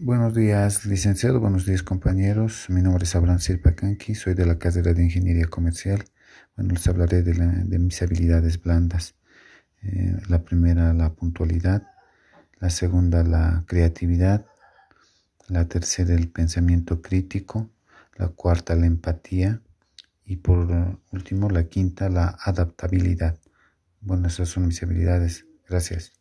Buenos días, licenciado. Buenos días, compañeros. Mi nombre es Abraham Sirpacanqui. Soy de la carrera de Ingeniería Comercial. Bueno, les hablaré de, mis habilidades blandas. Eh, la primera, la puntualidad. La segunda, la creatividad. La tercera, el pensamiento crítico. La cuarta, la empatía. Y por último, la quinta, la adaptabilidad. Bueno, esas son mis habilidades. Gracias.